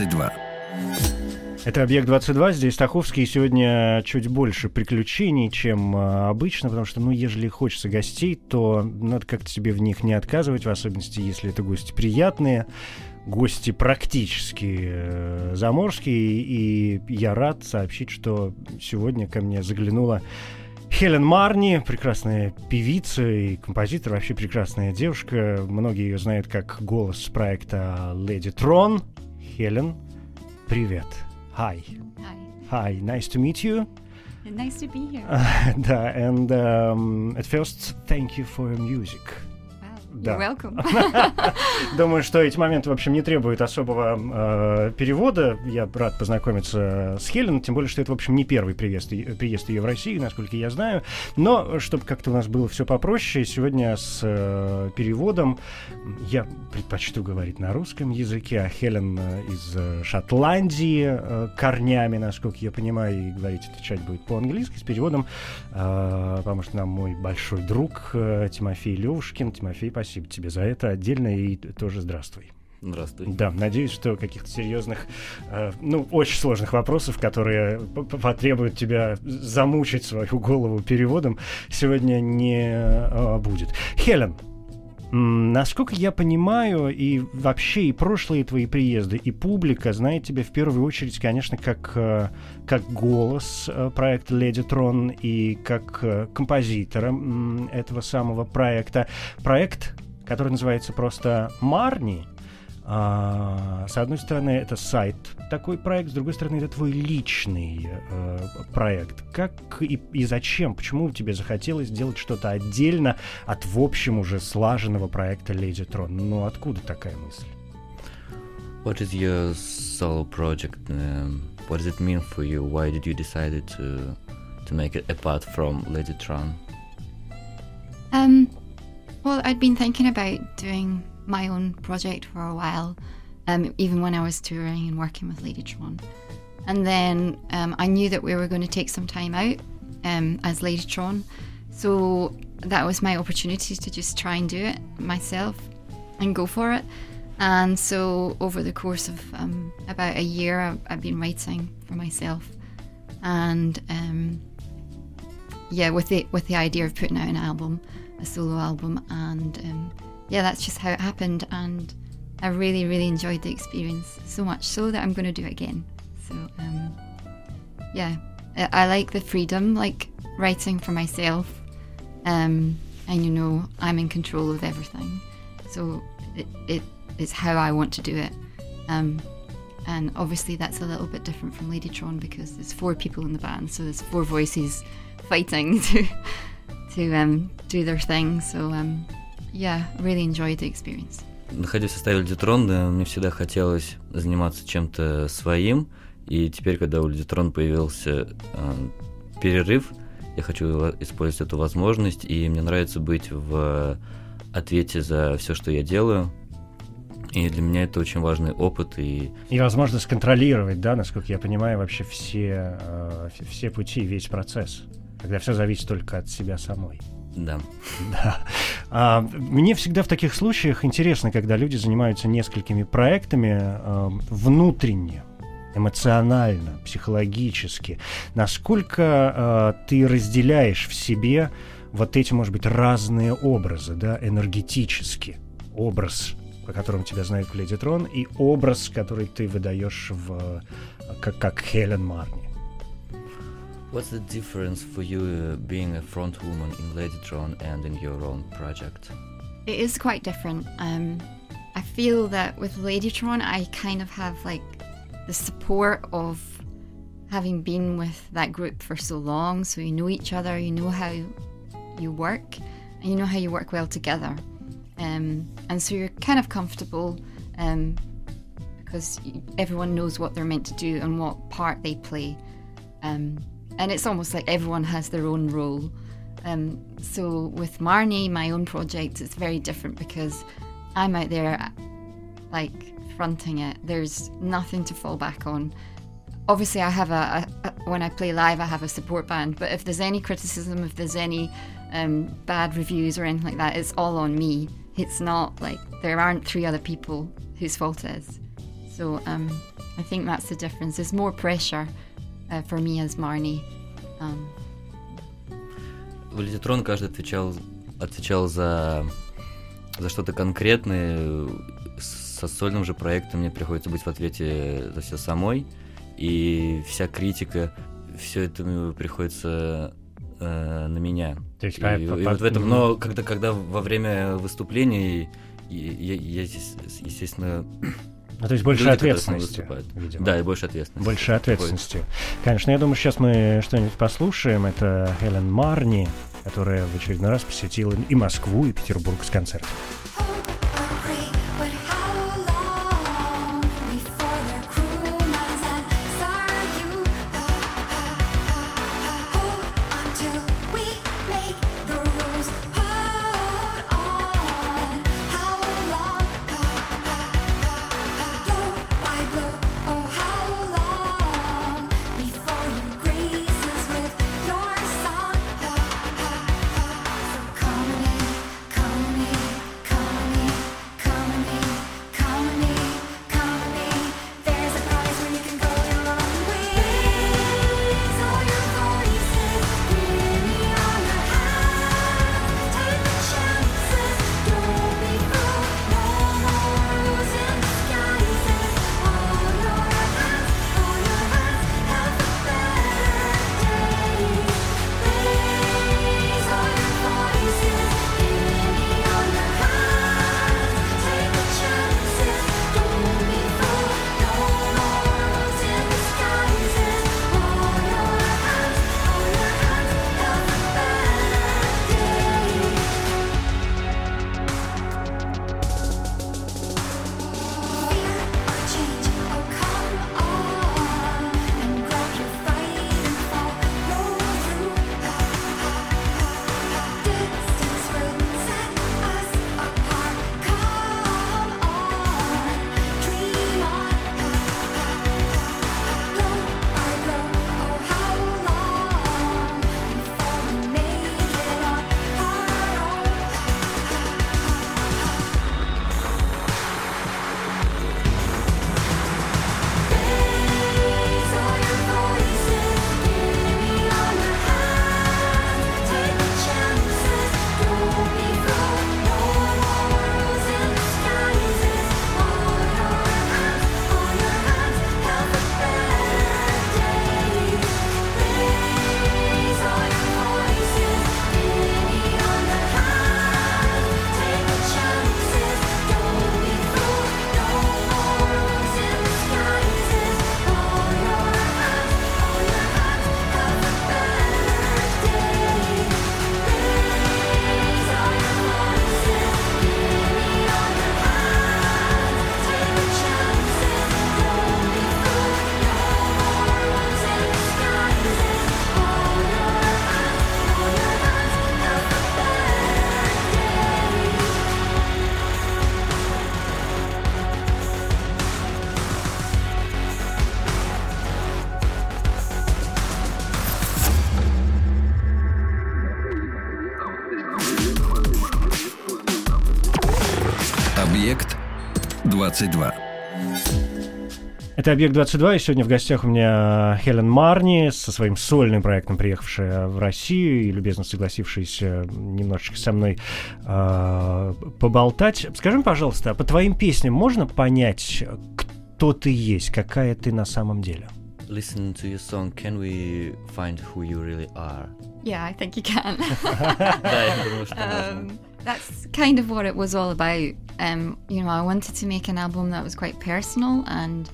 22. Это «Объект-22», здесь Стаховский. И сегодня чуть больше приключений, чем а, обычно, потому что, ну, ежели хочется гостей, то надо как-то себе в них не отказывать, в особенности, если это гости приятные, гости практически э, заморские. И я рад сообщить, что сегодня ко мне заглянула Хелен Марни, прекрасная певица и композитор, вообще прекрасная девушка. Многие ее знают как голос проекта Lady Tron. Хелен, привет. Hi. Hi. Hi, nice to meet you. Nice to be here. да, and um, at first, thank you for your music. Да. You're welcome. Думаю, что эти моменты, в общем, не требуют особого э, перевода. Я рад познакомиться с Хелен, тем более, что это, в общем, не первый приезд, е- приезд ее в Россию, насколько я знаю. Но, чтобы как-то у нас было все попроще, сегодня с э, переводом я предпочту говорить на русском языке, а Хелен э, из э, Шотландии э, корнями, насколько я понимаю, и говорить, отвечать будет по-английски с переводом, э, поможет нам мой большой друг э, Тимофей Левушкин. Тимофей, спасибо тебе за это отдельно и тоже здравствуй. Здравствуй. Да, надеюсь, что каких-то серьезных, э, ну, очень сложных вопросов, которые потребуют тебя замучить свою голову переводом, сегодня не э, будет. Хелен, насколько я понимаю, и вообще и прошлые твои приезды, и публика знает тебя в первую очередь, конечно, как, э, как голос э, проекта Леди Трон и как э, композитора этого самого проекта. Проект, который называется просто Марни. А, с одной стороны, это сайт такой проект, с другой стороны, это твой личный э, проект. Как и, и зачем? Почему тебе захотелось сделать что-то отдельно от, в общем, уже слаженного проекта Lady Tron? Ну, откуда такая мысль? What is your solo project? Um, what does it mean for you? Why did you decide to to make it apart from Lady Tron? Um, well, I'd been thinking about doing my own project for a while, um, even when I was touring and working with Lady Ladytron. And then um, I knew that we were going to take some time out um, as Ladytron. So that was my opportunity to just try and do it myself and go for it. And so over the course of um, about a year, I've, I've been writing for myself. And um, yeah, with the with the idea of putting out an album, a solo album, and um, yeah, that's just how it happened. And I really, really enjoyed the experience so much so that I'm going to do it again. So um, yeah, I, I like the freedom, like writing for myself, um, and you know I'm in control of everything. So it, it is how I want to do it. Um, and obviously that's a little bit different from Ladytron because there's four people in the band, so there's four voices fighting to to um, do their thing. So um, yeah, really enjoyed the experience. Находясь в составе да, мне всегда хотелось заниматься чем-то своим, и теперь, когда у Tron появился э, перерыв, я хочу использовать эту возможность, и мне нравится быть в ответе за все, что я делаю. И для меня это очень важный опыт, и И возможность контролировать, да, насколько я понимаю, вообще все, э, все пути, весь процесс, когда все зависит только от себя самой. Да. Да. А, мне всегда в таких случаях интересно, когда люди занимаются несколькими проектами э, внутренне, эмоционально, психологически. Насколько э, ты разделяешь в себе вот эти, может быть, разные образы, да, энергетически. Образ, по которому тебя знают в Леди Трон, и образ, который ты выдаешь в, э, как, как Хелен Марни. What's the difference for you uh, being a front woman in Ladytron and in your own project? It is quite different. Um, I feel that with Ladytron, I kind of have like the support of having been with that group for so long, so you know each other, you know how you work, and you know how you work well together. um, and so you're kind of comfortable um, because everyone knows what they're meant to do and what part they play, um, and it's almost like everyone has their own role. Um, so with Marnie, my own project, it's very different because I'm out there, like fronting it. There's nothing to fall back on obviously I have a, a, a when I play live I have a support band but if there's any criticism if there's any um, bad reviews or anything like that it's all on me it's not like there aren't three other people whose fault it is so um, I think that's the difference there's more pressure uh, for me as Marnie um, В Лидитрон каждый отвечал, отвечал за, за что-то конкретное. Со сольным же проектом мне приходится быть в ответе за все самой. И вся критика, все это приходится э, на меня. То есть, И, а, и по- вот по- в этом, но когда, когда во время выступлений и- я, я здесь, естественно, Ну, то есть больше люди, ответственности, видимо. Да, и больше ответственности. Больше ответственности. Конечно, я думаю, сейчас мы что-нибудь послушаем. Это Хелен Марни, которая в очередной раз посетила и Москву, и Петербург с концертом. 22. Это «Объект-22», и сегодня в гостях у меня Хелен Марни со своим сольным проектом, приехавшая в Россию и любезно согласившаяся немножечко со мной э, поболтать. Скажи, мне, пожалуйста, а по твоим песням можно понять, кто ты есть, какая ты на самом деле? Listen to your song, can we find who you really are? yeah I think you can Да, я думаю, что можно. um, that's kind of what it was all about. Um, you know, I wanted to make an album that was quite personal and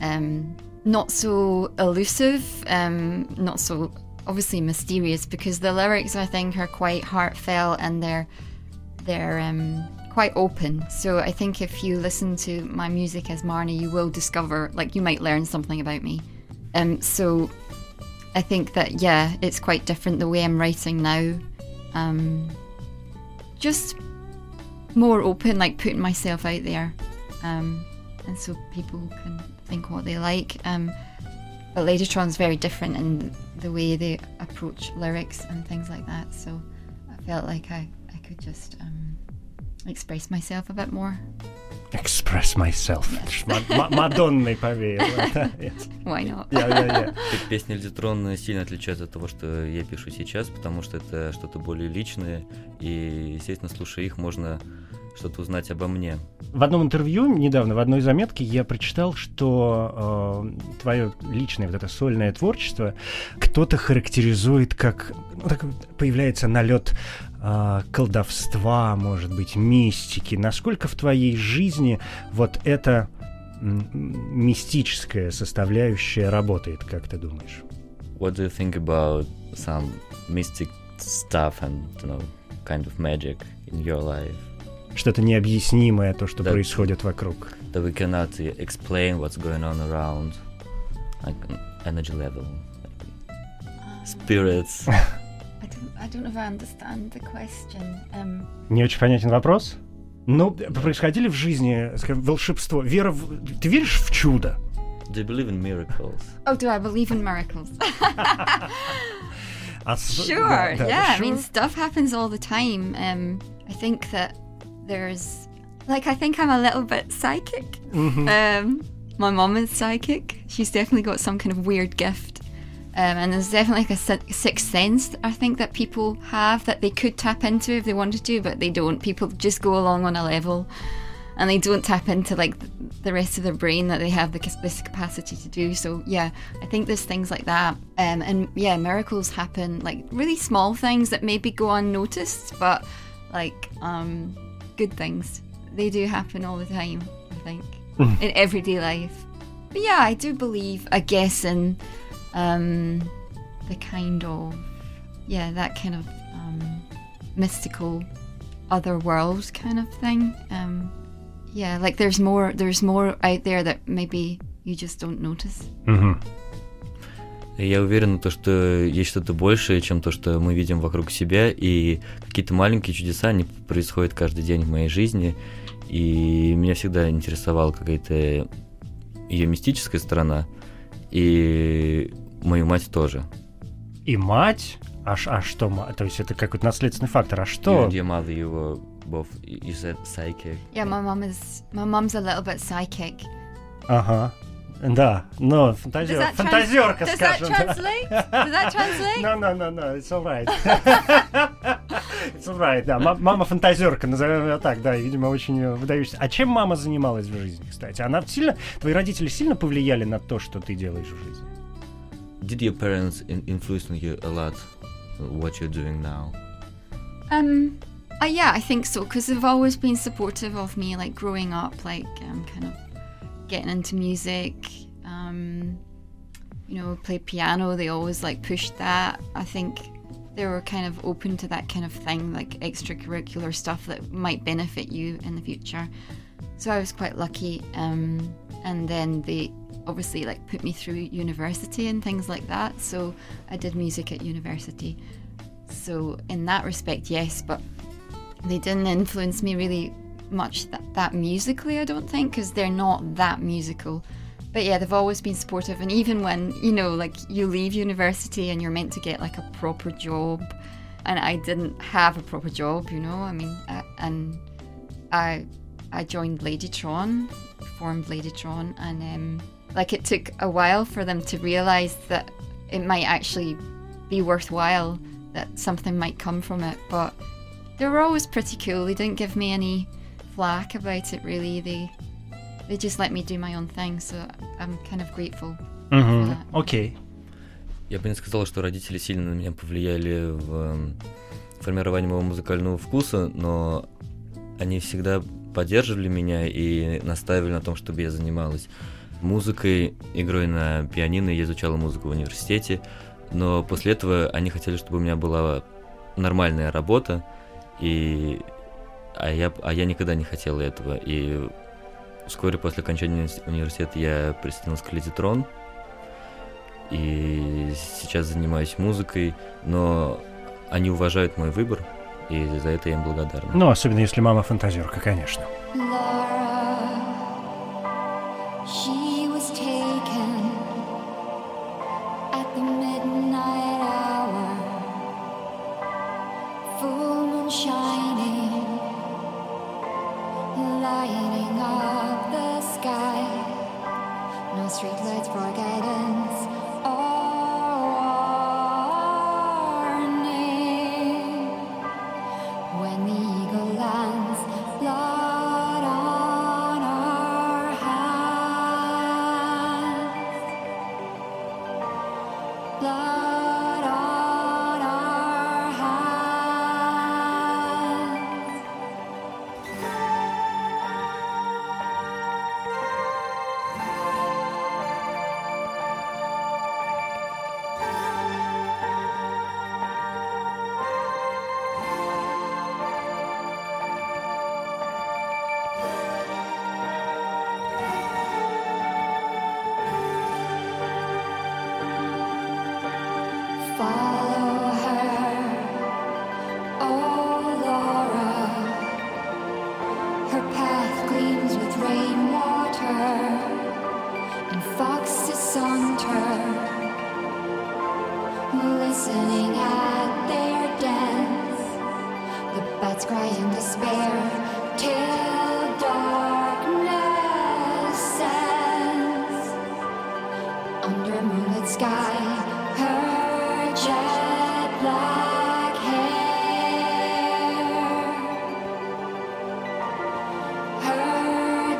um, not so elusive, um, not so obviously mysterious, because the lyrics I think are quite heartfelt and they're they're um, quite open. So I think if you listen to my music as Marnie, you will discover, like, you might learn something about me. Um, so I think that, yeah, it's quite different the way I'm writing now. Um, just more open, like putting myself out there. Um, and so people can think what they like. Um, but Ladytron's very different in the way they approach lyrics and things like that. So I felt like I, I could just um, express myself a bit more. Express myself. Мадонной повеяло. Why not? Yeah, yeah, yeah. Пе- Песня Льдитрон сильно отличается от того, что я пишу сейчас, потому что это что-то более личное, и, естественно, слушая их, можно что-то узнать обо мне. В одном интервью недавно, в одной заметке, я прочитал, что э, твое личное вот это сольное творчество кто-то характеризует как ну, так появляется налет э, колдовства, может быть, мистики. Насколько в твоей жизни вот эта мистическая составляющая работает, как ты думаешь? What do you think about some mystic stuff and, you know, kind of magic in your life Что-то необъяснимое, то, что Да. происходит вокруг. that we cannot explain what's going on around, like energy level, spirits? I don't, I don't know if I understand the question. Um, Не очень понятен вопрос. Ну, происходили в жизни, скажем, волшебство, вера в... Ты веришь в чудо? Do you believe in miracles? oh, do I believe in miracles? А с- Sure, да, да, yeah. I sure. mean, stuff happens all the time. Um, I think that there's, like, I think I'm a little bit psychic. Мгм. Um, my mom is psychic. She's definitely got some kind of weird gift. Um, and there's definitely like a sixth sense, I think, that people have that they could tap into if they wanted to, but they don't. People just go along on a level and they don't tap into like the rest of their brain that they have the, this capacity to do. So, yeah, I think there's things like that. Um, and yeah, miracles happen, like really small things that maybe go unnoticed, but like um, good things. They do happen all the time, I think, in everyday life. But yeah, I do believe, I guess, in um, the kind of, yeah, that kind of um, mystical other world kind of thing. Um, yeah, like there's more, there's more out there that maybe you just don't notice. И Я уверен, то, что есть что-то большее, чем то, что мы видим вокруг себя, и какие-то маленькие чудеса, они происходят каждый день в моей жизни, и меня всегда интересовала какая-то ее мистическая сторона, и мою мать тоже. И мать? А, а что? То есть это какой-то наследственный фактор. А что? and your mother, you were both, you said psychic. Yeah, my mum is, my mum's a little bit psychic. Ага. Да, но фантазер... that, trans- фантазерка, does that скажем. translate? Does that translate? No, no, no, no, it's alright. It's alright, да. Ма- Мама фантазерка, назовем ее так, да, и, видимо, очень выдающаяся. А чем мама занималась в жизни, кстати? Она сильно... Твои родители сильно повлияли на то, что ты делаешь в жизни? Did your parents in- influence you a lot what you're doing now? Um, uh, yeah, I think so because they've always been supportive of me, like growing up, like um, kind of getting into music. Um, you know, play piano. They always like pushed that. I think they were kind of open to that kind of thing, like extracurricular stuff that might benefit you in the future. So I was quite lucky. Um, and then they obviously like put me through university and things like that. So I did music at university. So in that respect, yes, but they didn't influence me really much that, that musically. I don't think because they're not that musical. But yeah, they've always been supportive, and even when you know, like you leave university and you're meant to get like a proper job, and I didn't have a proper job, you know. I mean, uh, and I I joined Ladytron, formed Ladytron, and um, like it took a while for them to realize that it might actually be worthwhile, that something might come from it. But they were always pretty cool. They didn't give me any flack about it really. They they just let me do my own thing, so I'm kind of grateful. Мгм. Да. Окей. Я бы не сказал, что родители сильно на меня повлияли в эм, формировании моего музыкального вкуса, но они всегда поддерживали меня и настаивали на том, чтобы я занималась музыкой, игрой на пианино. Я изучала музыку в университете, но после этого они хотели, чтобы у меня была нормальная работа, и а я, а я никогда не хотел этого. И вскоре после окончания уни- университета я присоединился к Ледитрон. И сейчас занимаюсь музыкой, но они уважают мой выбор, и за это я им благодарен. Ну, особенно если мама фантазерка, конечно. Laura, she was taken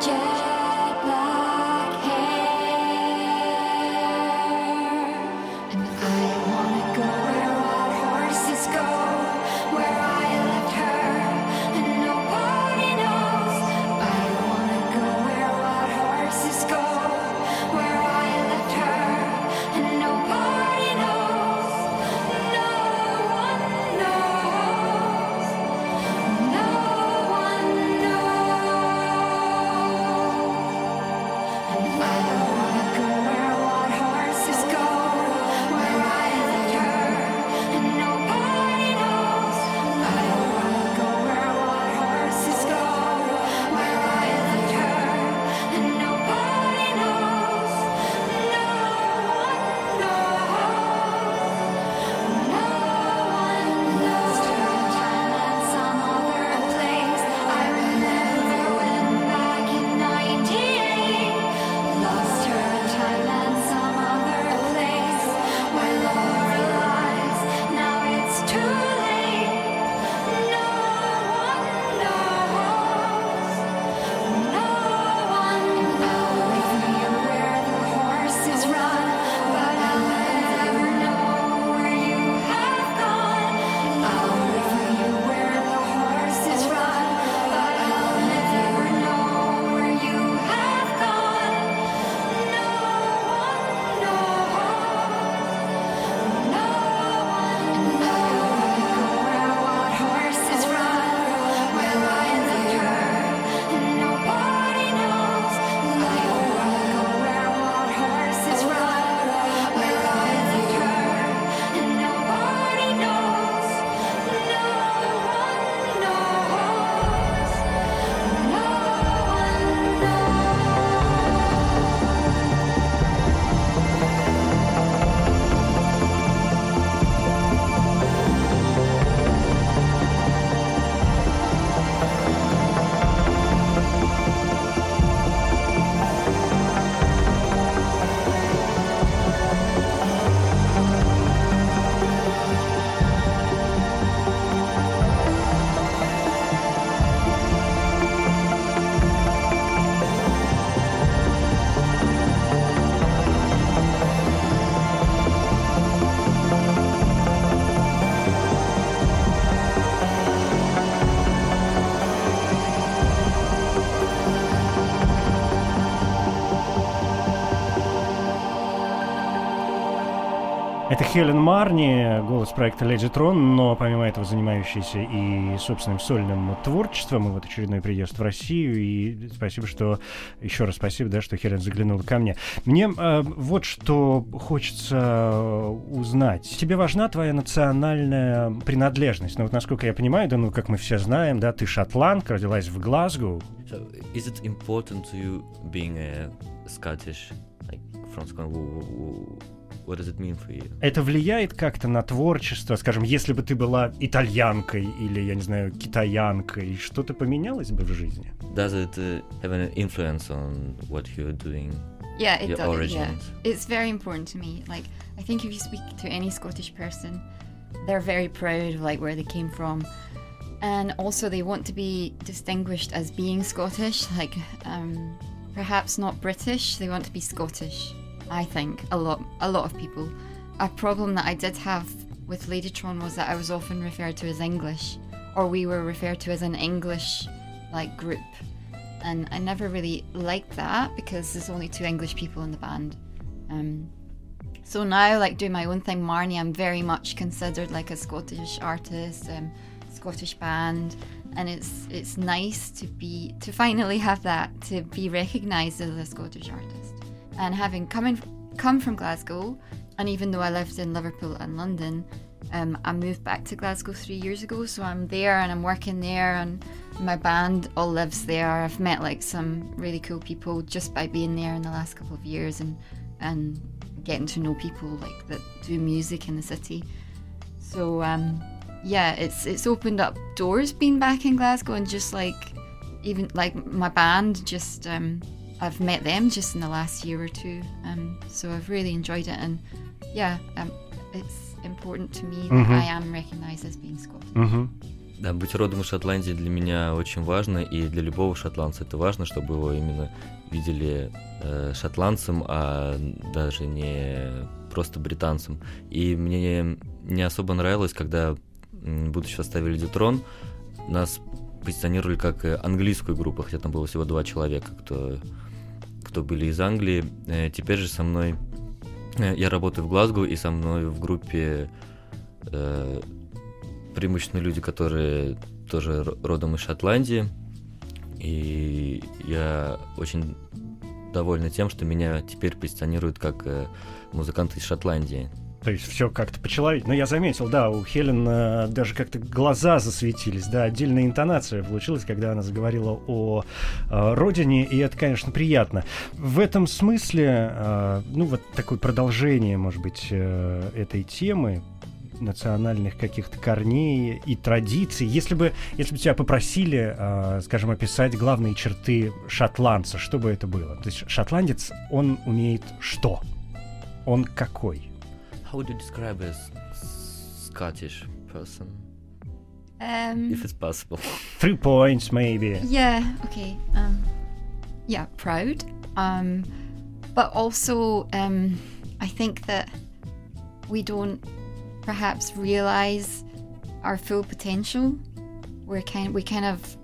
yeah. Это Хелен Марни, голос проекта Леди Трон, но помимо этого занимающийся и собственным сольным творчеством, и вот очередной приезд в Россию. И спасибо, что еще раз спасибо, да, что Хелен заглянула ко мне. Мне э, вот что хочется узнать. Тебе важна твоя национальная принадлежность? Ну вот насколько я понимаю, да, ну как мы все знаем, да, ты шотландка, родилась в Глазго. So, is it important to you being a Scottish, like from Scotland? It mean for you? Это влияет как-то на творчество? Скажем, если бы ты была итальянкой или, я не знаю, китаянкой, что-то поменялось бы в жизни? Does it uh, have an influence on what you're doing? Yeah, it Your does. Yeah, origins. it's very important to me. Like, I think if you speak to any Scottish person, they're very proud of like where they came from, and also they want to be distinguished as being Scottish. Like, um, perhaps not British. They want to be Scottish. I think a lot, a lot of people. A problem that I did have with Ladytron was that I was often referred to as English, or we were referred to as an English like group and I never really liked that because there's only two English people in the band. Um, so now, like doing my own thing, Marnie, I'm very much considered like a Scottish artist, um, Scottish band, and it's it's nice to be to finally have that to be recognised as a Scottish artist. And having come in, come from Glasgow, and even though I lived in Liverpool and London, um, I moved back to Glasgow three years ago, so I'm there and I'm working there, and my band all lives there. I've met like some really cool people just by being there in the last couple of years, and and getting to know people like that do music in the city. So um, yeah, it's it's opened up doors being back in Glasgow, and just like even like my band, just um, I've met them just in the last year or two. Um, so I've really enjoyed it, and yeah, um, it's important to me that I am recognised as being Scottish. Мгм. Да, быть родом из Шотландии для меня очень важно, и для любого шотландца это важно, чтобы его именно видели э, шотландцем, а даже не просто британцем. И мне не особо нравилось, когда, в составе Лидитрон, нас позиционировали как э, английскую группу, хотя там было всего два человека, кто, кто были из Англии. Э, Теперь же со мной... э, Я работаю в Глазго, и со мной в группе э, преимущественно люди, которые тоже ро- родом из Шотландии. И я очень довольна тем, что меня теперь позиционируют как э, музыканта из Шотландии. То есть все как-то по-человечески. Но я заметил, да, у Хелен э, даже как-то глаза засветились, да, отдельная интонация получилась, когда она заговорила о э, родине, и это, конечно, приятно. В этом смысле, э, ну, вот такое продолжение, может быть, э, этой темы национальных каких-то корней и традиций. Если бы, если бы тебя попросили, э, скажем, описать главные черты шотландца, что бы это было? То есть шотландец, он умеет что? Он какой? How would you describe a s- Scottish person, Um, if it's possible? Three points, maybe. Yeah, okay. Um, yeah, proud. Um, but also, um, I think that we don't perhaps realize our full potential. We're kind we kind of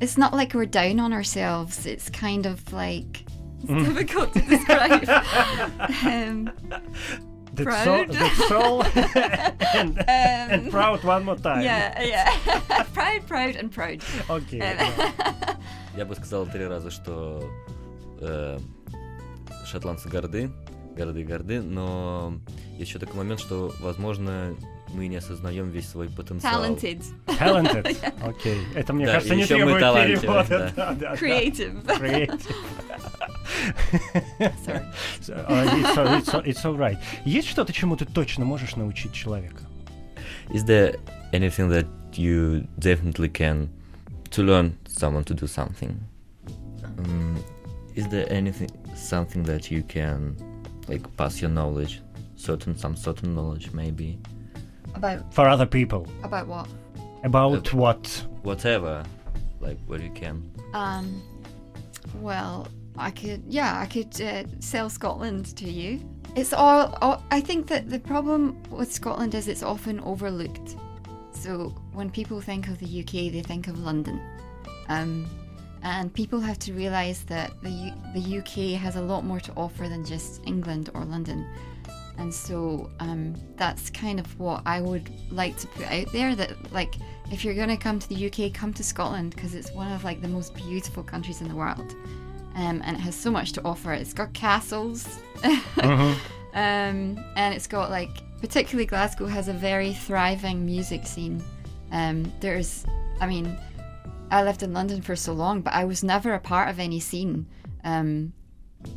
it's not like we're down on ourselves. It's kind of like it's difficult to describe. um, That's Proud. So, that's all. and, and proud one more time. yeah, yeah. proud, proud, and proud. Окей. Um, да. Я бы сказал три раза, что э, шотландцы горды, горды и горды, но есть еще такой момент, что, возможно, мы не осознаем весь свой потенциал. Talented, Talented. Окей. Это, мне Да, кажется, не требует перевода. да. Да, да, да. creative. Creative. Sorry. So, uh, it's, all- it's, all- it's all right. Есть что-то, чему ты точно можешь научить человека? Is there anything that you definitely can to learn someone to do something? Um, is there anything something that you can like pass your knowledge, certain some certain knowledge maybe, About For other people. about what? About Uh, what? whatever, like what you can. Um, well, I could, yeah, I could uh, sell Scotland to you. It's all, all. I think that the problem with Scotland is it's often overlooked. So when people think of the UK, they think of London, um, and people have to realise that the U- the UK has a lot more to offer than just England or London. And so um, that's kind of what I would like to put out there that, like, if you're going to come to the UK, come to Scotland because it's one of like the most beautiful countries in the world. Um, and it has so much to offer. It's got castles, um, and it's got like, particularly Glasgow has a very thriving music scene. Um, there's, I mean, I lived in London for so long, but I was never a part of any scene. Um,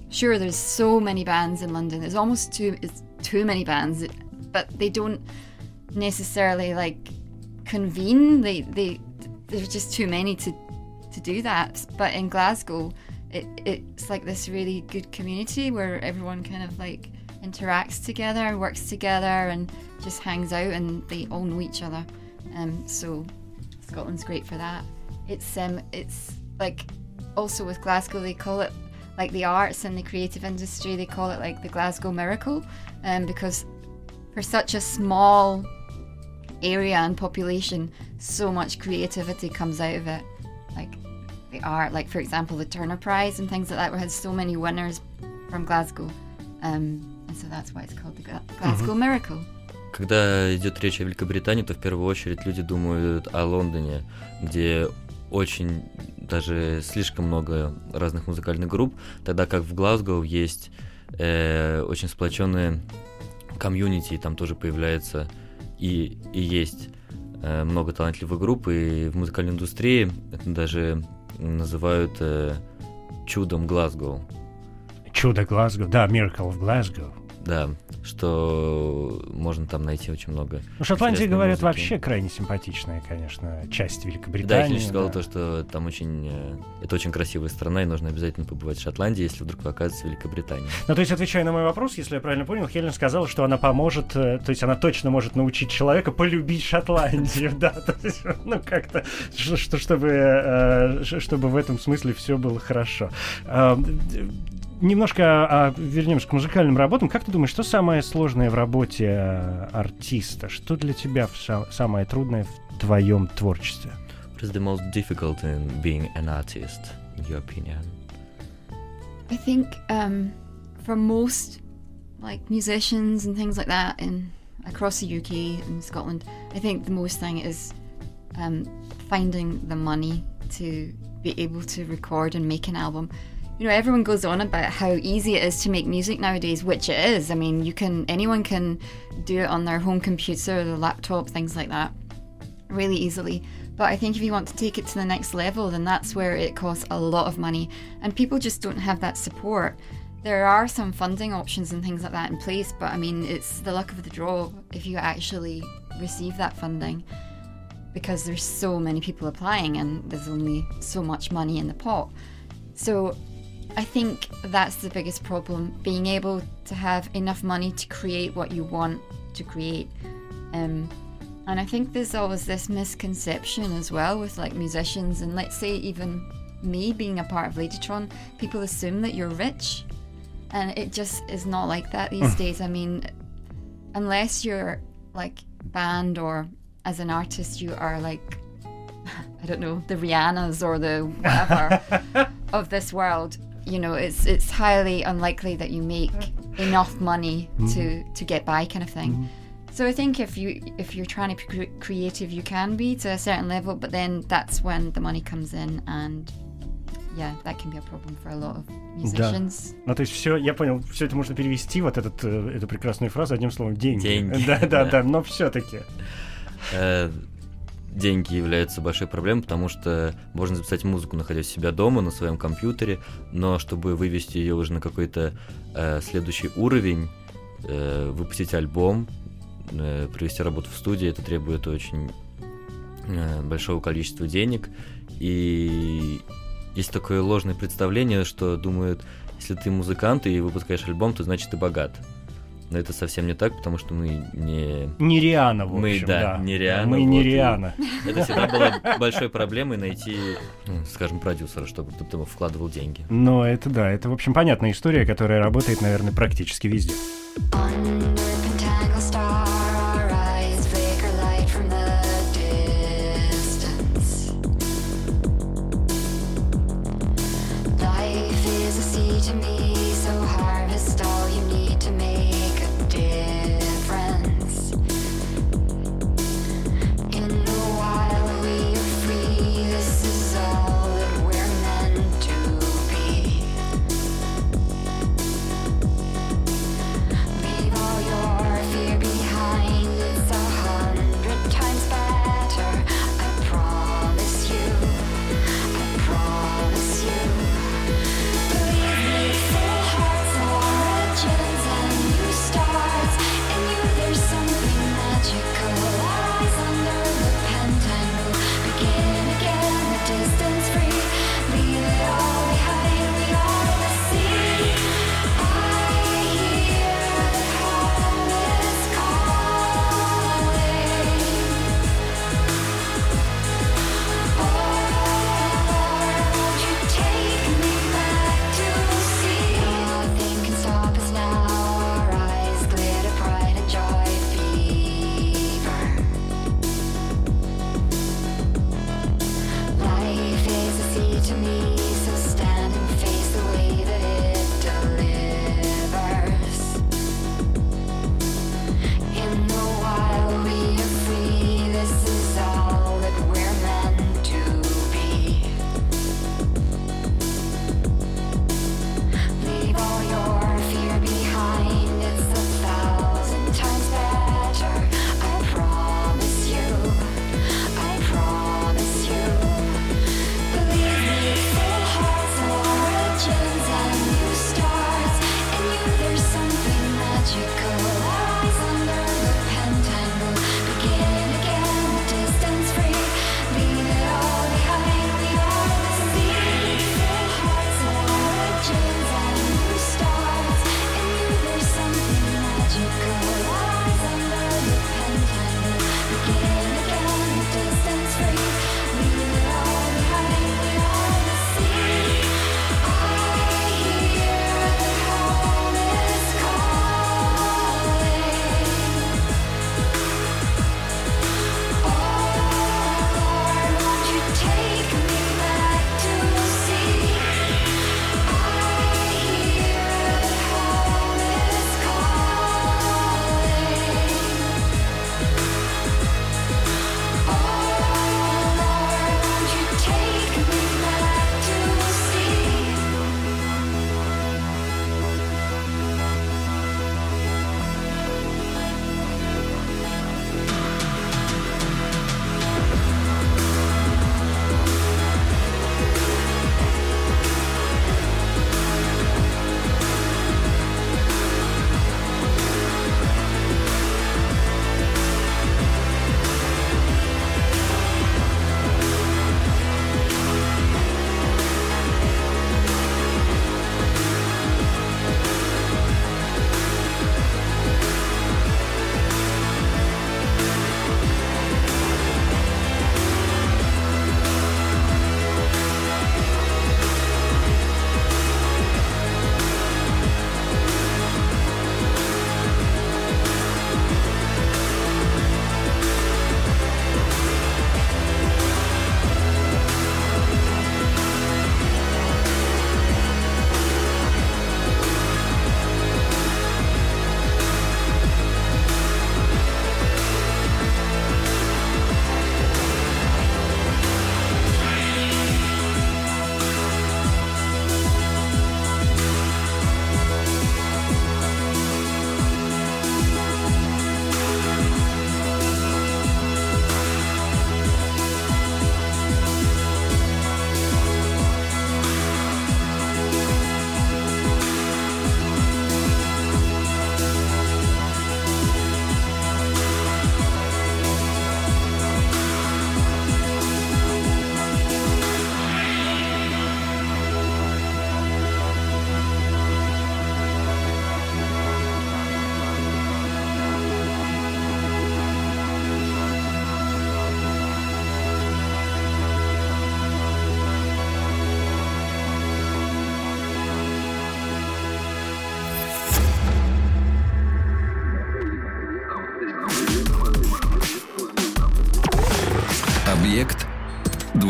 sure, there's so many bands in London. There's almost too it's too many bands, but they don't necessarily like convene. They they there's just too many to to do that. But in Glasgow, it, it's like this really good community where everyone kind of like interacts together, works together, and just hangs out, and they all know each other. Um, so Scotland's great for that. It's um, it's like also with Glasgow they call it like the arts and the creative industry they call it like the Glasgow miracle, um, because for such a small area and population, so much creativity comes out of it. Like the art, like for example the Turner Prize and things like that, we had so many winners from Glasgow, um, and so that's why it's called the Gla- Glasgow miracle. Когда идет речь о Великобритании, то в первую очередь люди думают о Лондоне, где очень даже слишком много разных музыкальных групп, тогда как в Глазго есть э, очень сплоченные комьюнити, и там тоже появляется и, и есть э, много талантливых групп, и в музыкальной индустрии это даже называют э, чудом Глазго. Чудо Глазго, да, Miracle of Glasgow. Да, что можно там найти очень много. Ну, Шотландия, интересной говорят, музыки. вообще крайне симпатичная, конечно, часть Да, я Великобритании. еще сказал да. то, что там очень... э, Это очень красивая страна, и нужно обязательно побывать в Шотландии, если вдруг вы окажетесь в Великобритании. Ну, то есть, отвечая на мой вопрос, если я правильно понял, Хелен сказала, что она поможет, э, то есть она точно может научить человека полюбить Шотландию, да, то есть, ну, как-то, что, что- чтобы, э, чтобы в этом смысле все было хорошо. А, Немножко а, вернемся к музыкальным работам. Как ты думаешь, что самое сложное в работе э, артиста? Что для тебя в са- самое трудное в твоем творчестве? What is the most difficult in being an artist, in your opinion? I think um, for most like musicians and things like that in across the UK and Scotland, I think the most thing is um, finding the money to be able to record and make an album. You know, everyone goes on about how easy it is to make music nowadays, which it is. I mean, you can anyone can do it on their home computer, their laptop, things like that really easily. But I think if you want to take it to the next level, then that's where it costs a lot of money. And people just don't have that support. There are some funding options and things like that in place, but I mean, it's the luck of the draw if you actually receive that funding because there's so many people applying and there's only so much money in the pot. So I think that's the biggest problem being able to have enough money to create what you want to create. Um, and I think there's always this misconception as well with like musicians, and let's say even me being a part of Ladytron, people assume that you're rich. And it just is not like that these days. I mean, unless you're like band or as an artist, you are like, I don't know, the Rihannas or the whatever of this world You know, it's it's highly unlikely that you make enough money to to get by, kind of thing. So I think if you if you're trying to be cre- creative, you can be to a certain level, but then that's when the money comes in, and yeah, that can be a problem for a lot of musicians. Ну, то есть все, я понял, все это можно перевести, вот этот, э, эту прекрасную фразу одним словом, деньги. Деньги, Да, да, да. да, но все-таки. Деньги являются большой проблемой, потому что можно записать музыку, находясь у себя дома, на своем компьютере, но чтобы вывести ее уже на какой-то э, следующий уровень, э, выпустить альбом, э, провести работу в студии, это требует очень э, большого количества денег. И есть такое ложное представление, что думают, если ты музыкант и выпускаешь альбом, то значит ты богат. Но это совсем не так, потому что мы не Не Риана, в Мы, общем, да, да. не Риана, Мы не вот, и- Риана. это всегда было большой проблемой найти, ну, скажем, продюсера, чтобы кто-то вкладывал деньги. Но это да, это, в общем, понятная история, которая работает, наверное, практически везде. Under star,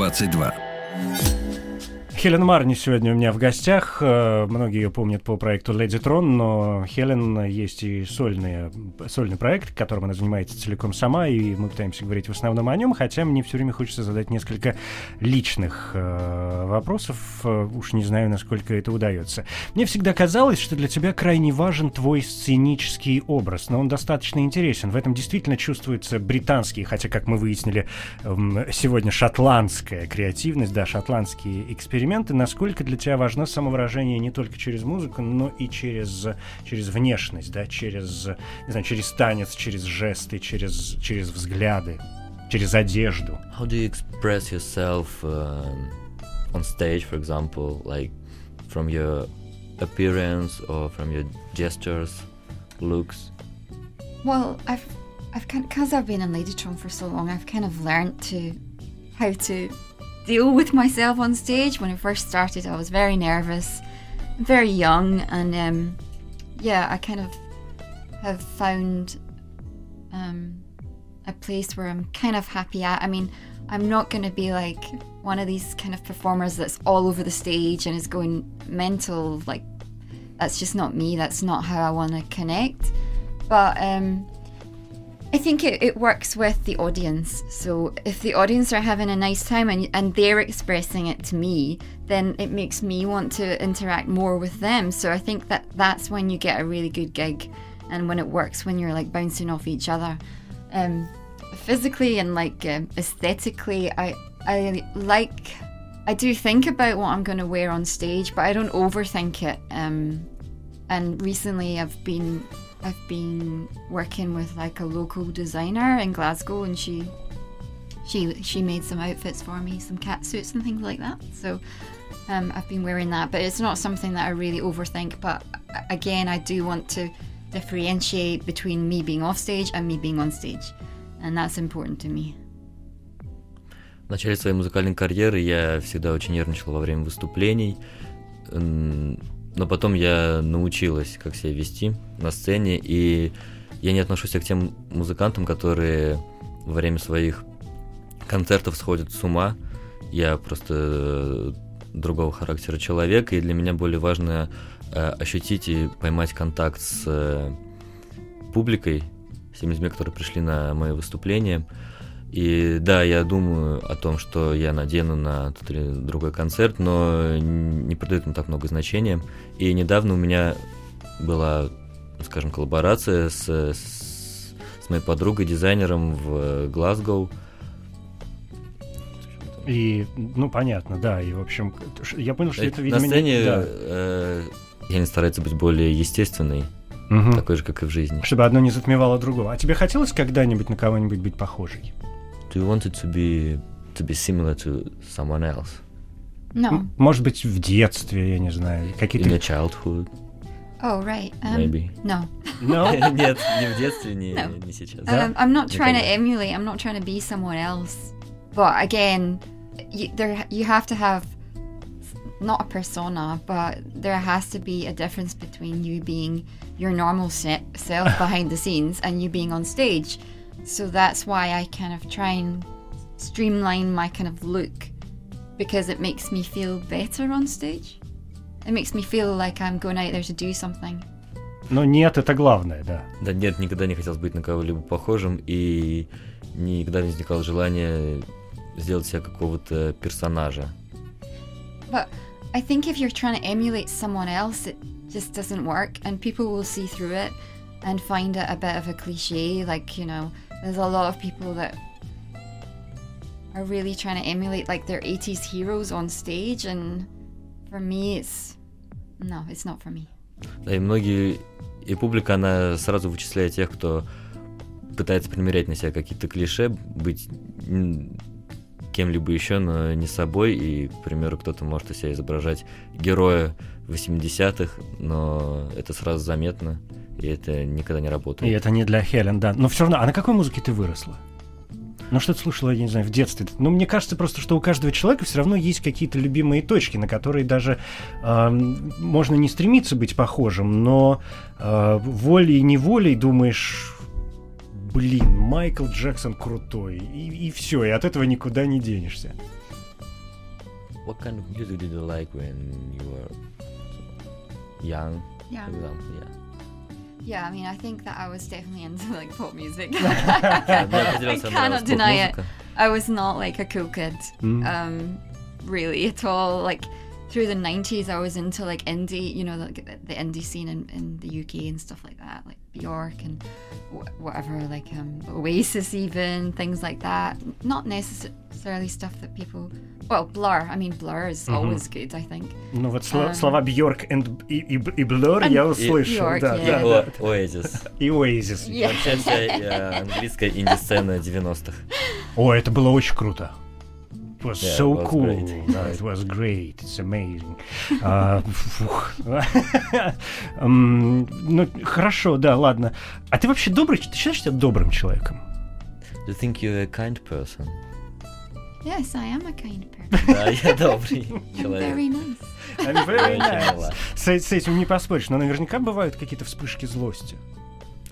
22. Хелен Марни сегодня у меня в гостях. Э, Многие ее помнят по проекту Леди Трон, но Хелен есть и сольные, сольный проект, которым она занимается целиком сама, и мы пытаемся говорить в основном о нем, хотя мне все время хочется задать несколько личных э, вопросов. Э, Уж не знаю, насколько это удается. Мне всегда казалось, что для тебя крайне важен твой сценический образ, но он достаточно интересен. В этом действительно чувствуется британский, хотя, как мы выяснили, эм, сегодня шотландская креативность, да, шотландские эксперименты. Насколько для тебя важно самовыражение не только через музыку, но и через, через внешность, да, через, не знаю, через танец, через жесты, через, через взгляды, через одежду. How do you express yourself um, on stage, for example, like from your appearance or from your gestures, looks? Well, I've, I've kind because I've been in Ladytron for so long, I've kind of learned to how to deal with myself on stage. When I first started, I was very nervous, very young, and um, yeah, I kind of have found um, a place where I'm kind of happy at. I mean, I'm not going to be like one of these kind of performers that's all over the stage and is going mental. Like, that's just not me. That's not how I want to connect. But um, I think it, it works with the audience. So if the audience are having a nice time and, and they're expressing it to me, then it makes me want to interact more with them. So I think that that's when you get a really good gig and when it works when you're like bouncing off each other. Um, physically and like um, aesthetically, I, I like, I do think about what I'm going to wear on stage, but I don't overthink it. Um, and recently I've been I've been working with like a local designer in Glasgow and she she she made some outfits for me, some cat suits and things like that. So um, I've been wearing that, but it's not something that I really overthink. But uh, again, I do want to differentiate between me being off stage and me being on stage, and that's important to me. В начале своей музыкальной карьеры я всегда очень нервничал во время выступлений, м, Но потом я научилась, как себя вести на сцене, и я не отношусь к тем музыкантам, которые во время своих концертов сходят с ума. Я просто э, другого характера человек, и для меня более важно э, ощутить и поймать контакт с э, публикой, с теми людьми, которые пришли на мои выступления. И да, я думаю о том, что я надену на тот или другой концерт, но не придаю этому так много значения. И недавно у меня была, скажем, коллаборация с, с, с моей подругой, дизайнером в Глазгоу. И, ну, понятно, да, и, в общем, я понял, что это, на видимо, не- сцене да. э, я не старается быть более естественной, Мгм. такой же, как и в жизни. Чтобы одно не затмевало другого. А тебе хотелось когда-нибудь на кого-нибудь быть похожей? Do you want it to be to be similar to someone else No. М, Может быть, в детстве, я не знаю, in какие-то... your childhood? Oh right. Um, Maybe. No. No? Нет, не в детстве, не, No. не сейчас. Um, I'm not trying to Никогда. emulate. I'm not trying to be someone else. But again, you, there you have to have not a persona, but there has to be a difference between you being your normal se- self behind the scenes and you being on stage. So that's why I kind of try and streamline my kind of look because it makes me feel better on stage. It makes me feel like I'm going out there to do something. Но нет, это главное, да. Да нет, никогда не хотелось быть на кого-либо похожим, и никогда не возникало желания сделать себя какого-то персонажа. But I think if you're trying to emulate someone else, it just doesn't work, and people will see through it and find it a bit of a cliche. Like, you know, there's a lot of people that are really trying to emulate like their 80s heroes on stage, and for me, it's no, it's not for me. Да, и многие, и публика, она сразу вычисляет тех, кто пытается примерять на себя какие-то клише, быть кем-либо еще, но не собой. И, к примеру, кто-то может из себя изображать героя 80-х, но это сразу заметно, и это никогда не И работает. это не для Хелен, да. Но все равно, а на какой музыке ты выросла? Ну, что ты слушала, я не знаю, в детстве? Ну, мне кажется просто, что у каждого человека все равно есть какие-то любимые точки, на которые даже эм, можно не стремиться быть похожим, но э, волей и неволей думаешь блин, Майкл Джексон крутой, и, и все, и от этого никуда не денешься. What kind of music did you like when you were young? Yeah. For example, yeah. Yeah, I mean, I think that I was definitely into like pop music. I cannot deny it. I was not like a cool kid, mm. um, really at all. Like through the '90s, I was into like indie, you know, like the indie scene in, in the UK and stuff like that. Like Bjork and wh- whatever, like um, Oasis, even things like that. Not necessarily stuff that people. Well, Blur. I mean, Blur is always good. I think. Ну вот сло- Эм. слова Бьорк и, и, и Blur я And услышал, Bjork, да, yeah. да, О- да. Oasis. И Oasis. Yeah. Вообще вся э, английская инди-сцена 90-х. О, это было очень круто. It was Yeah, so it was cool. great. Да, it was great. It's amazing. А, Ну, хорошо, да, ладно. А ты вообще добрый? Ты считаешь себя добрым человеком? Do you think you're a kind person? Yes, I am a kind person. Да, я добрый I'm человек. very nice. I'm very nice. с этим не поспоришь, но наверняка бывают какие-то вспышки злости.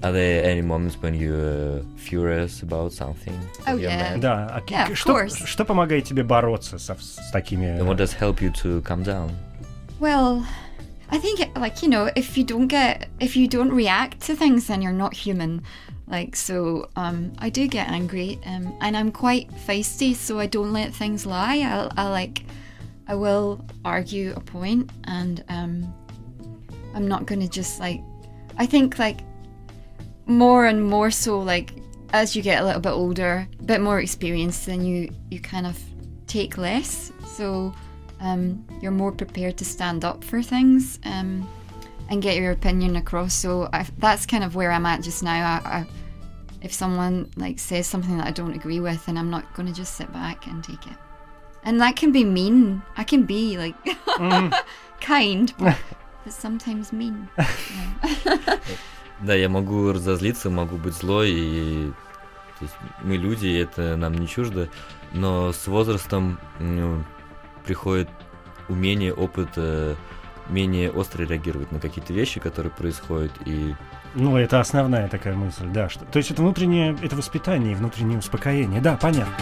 Are there any moments when you're furious about something? Oh, You're yeah. mad? Да, а к- Yeah, of что, course. что помогает тебе бороться со- с такими... And what does help you to calm down? Well, I think like you know, if you don't get if you don't react to things, then you're not human. Like so, um, I do get angry, um, and I'm quite feisty, so I don't let things lie. I, I like, I will argue a point, and um, I'm not gonna just like. I think like more and more so like as you get a little bit older, a bit more experienced, then you you kind of take less. So um, you're more prepared to stand up for things um, and get your opinion across. So I, that's kind of where I'm at just now. I, I, if someone like says something that I don't agree with, then I'm not going to just sit back and take it. And that can be mean. I can be like kind, but, but sometimes mean. Да, я могу разозлиться, могу быть злой, и то есть мы люди, и это нам не чуждо, но с возрастом ну, приходит умение, опыт, э, умение остро реагировать на какие-то вещи, которые происходят, и Ну, это основная такая мысль, да. Что, то есть это внутреннее, это воспитание и внутреннее успокоение. Да, понятно.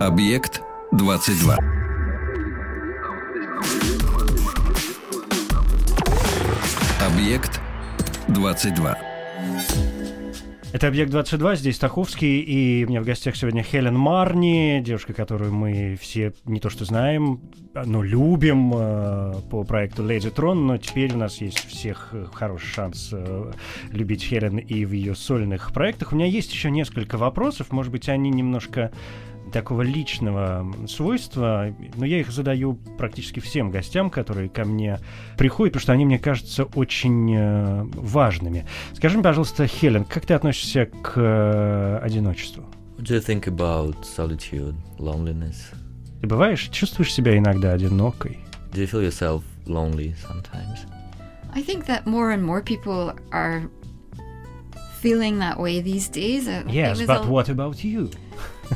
Объект 22. Объект 22. Это «Объект-22», здесь Таховский, и у меня в гостях сегодня Хелен Марни, девушка, которую мы все не то что знаем, но любим э, по проекту Lady Tron, но теперь у нас есть всех э, хороший шанс э, любить Хелен и в ее сольных проектах. У меня есть еще несколько вопросов, может быть, они немножко такого личного свойства, но я их задаю практически всем гостям, которые ко мне приходят, потому что они, мне кажутся, очень э, важными. Скажи мне, пожалуйста, Хелен, как ты относишься к э, одиночеству? What do you think about solitude, loneliness? Ты бываешь, чувствуешь себя иногда одинокой? Do you feel yourself lonely sometimes? I think that more and more people are feeling that way these days. Think Yes, but a- what about you?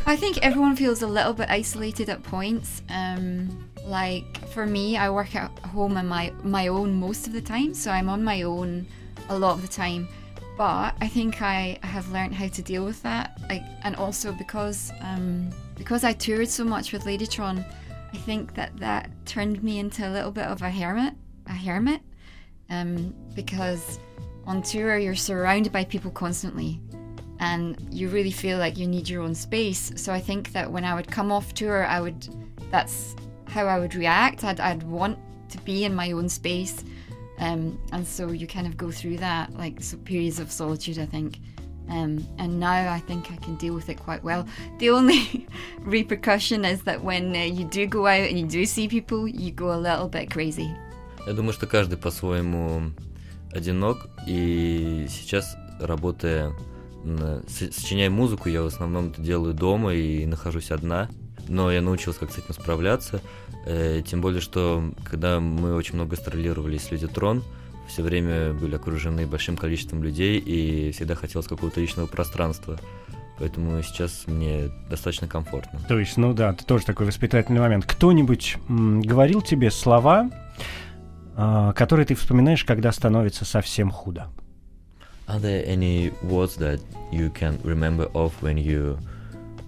I think everyone feels a little bit isolated at points. Um, like for me, I work at home on my my own most of the time, so I'm on my own a lot of the time. But I think I have learned how to deal with that, like, and also because um, because I toured so much with Ladytron, I think that that turned me into a little bit of a hermit, a hermit, um, because on tour you're surrounded by people constantly and you really feel like you need your own space. So I think that when I would come off tour, I would that's how I would react. I'd, I'd want to be in my own space, um, and so you kind of go through that like so periods of solitude. I think. Um, and now I think I can deal with it quite well. The only repercussion is that when uh, you do go out and you do see people, you go a little bit crazy. Я думаю, что каждый по-своему одинок, и сейчас, работая, на- с- сочиняя музыку, я в основном это делаю дома и нахожусь одна, но я научился как с этим справляться, Э, тем более, что когда мы очень много гастролировали с Люди Трон, все время были окружены большим количеством людей, и всегда хотелось какого-то личного пространства. Поэтому сейчас мне достаточно комфортно. То есть, ну да, это тоже такой воспитательный момент. Кто-нибудь говорил тебе слова, а, которые ты вспоминаешь, когда становится совсем худо? Are there any words that you can remember of when you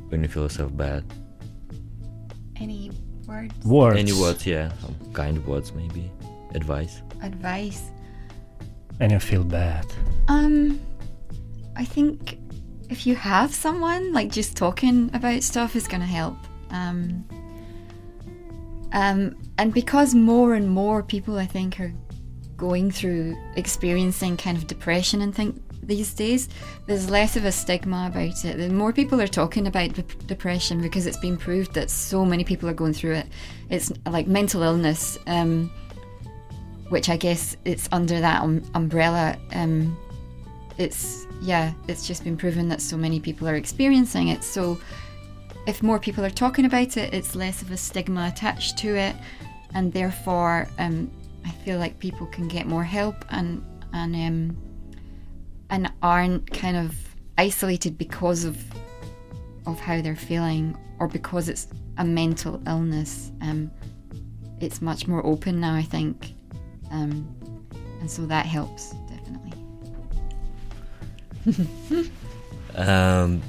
when you feel yourself bad? Any words? Words. Any words, yeah, some kind words maybe, advice. Advice? And you feel bad. Um, I think if you have someone, like just talking about stuff is going to help. Um, um, and because more and more people, I think, are going through experiencing kind of depression and think these days, there's less of a stigma about it. The more people are talking about dep- depression because it's been proved that so many people are going through it. It's like mental illness. Um, which I guess it's under that um, umbrella. Um, it's yeah, it's just been proven that so many people are experiencing it. So if more people are talking about it, it's less of a stigma attached to it, and therefore um, I feel like people can get more help and and um, and aren't kind of isolated because of of how they're feeling or because it's a mental illness. Um, it's much more open now, I think, um, and so that helps definitely. Эм,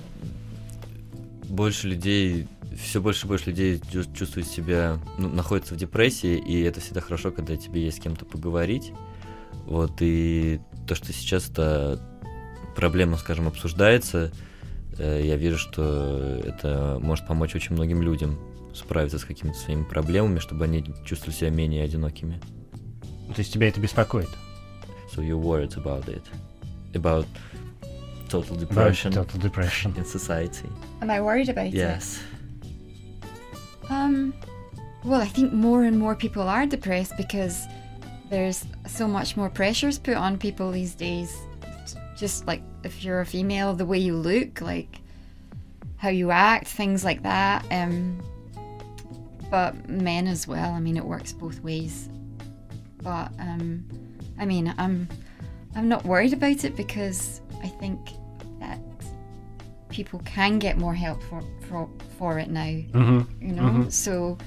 больше людей, все больше и больше людей чу- чувствуют себя, ну, находятся в депрессии, и это всегда хорошо, когда тебе есть с кем-то поговорить. Вот, и то, что сейчас эта проблема, скажем, обсуждается, э, я вижу, что это может помочь очень многим людям справиться с какими-то своими проблемами, чтобы они чувствовали себя менее одинокими. То есть тебя это беспокоит? So you're worried about it, about total About depression total depression. in society. Am I worried about Yes. Um, well, I think more and more people are depressed because there's so much more pressures put on people these days. Just like if you're a female, the way you look, like how you act, things like that. Um, but men as well. I mean, it works both ways. But um, I mean, I'm I'm not worried about it because I think people can get more help for for, for it now. Mm-hmm. You know, mm-hmm. so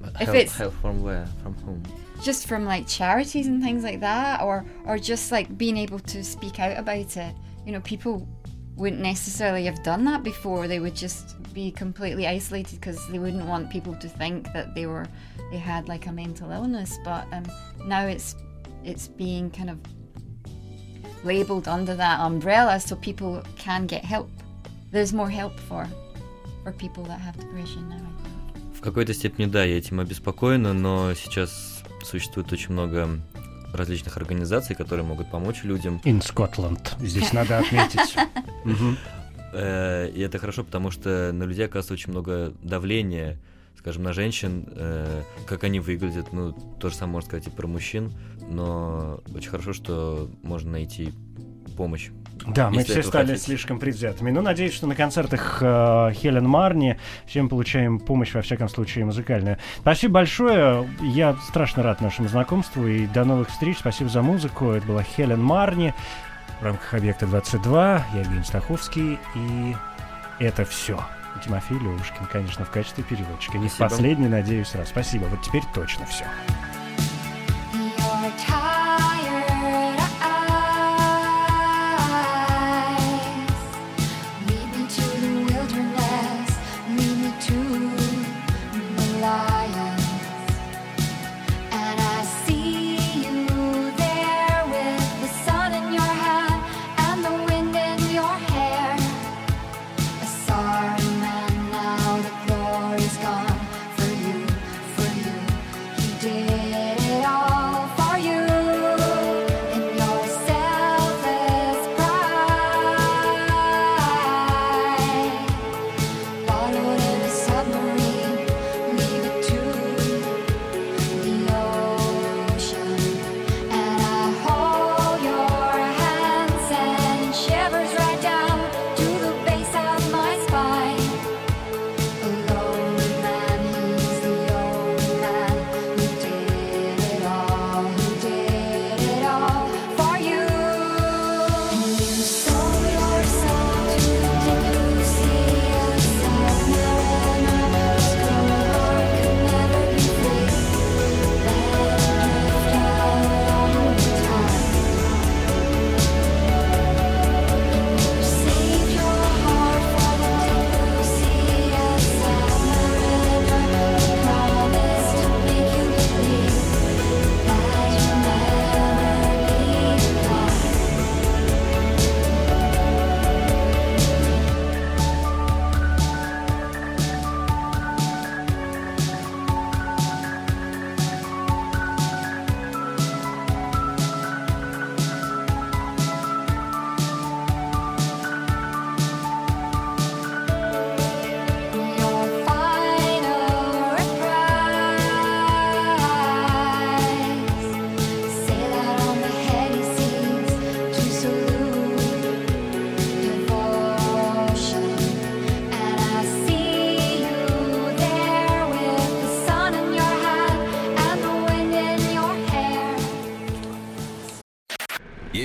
but if help, it's help from where, from whom? Just from like charities and things like that, or or just like being able to speak out about it. You know, people wouldn't necessarily have done that before. They would just be completely isolated because they wouldn't want people to think that they were they had like a mental illness. But um, now it's it's being kind of labeled under that umbrella, so people can get help. There's more help for for people that have depression now. В какой-то степени, да, я этим обеспокоена, но сейчас существует очень много различных организаций, которые могут помочь людям. In Scotland. Здесь надо отметить. Э, И это хорошо, потому что на людей оказывается очень много давления, скажем, на женщин, э, как они выглядят. Ну, то же самое можно сказать и про мужчин, но очень хорошо, что можно найти помощь. Да, мы все стали хотите. слишком предвзятыми. Но надеюсь, что на концертах э, Хелен Марни всем получаем помощь, во всяком случае, музыкальную. Спасибо большое. Я страшно рад нашему знакомству и до новых встреч. Спасибо за музыку. Это была Хелен Марни в рамках Объекта 22. Я Евгений Стаховский. И это все. Тимофей Левушкин, конечно, в качестве переводчика. Не в последний, надеюсь, раз. Спасибо. Вот теперь точно все.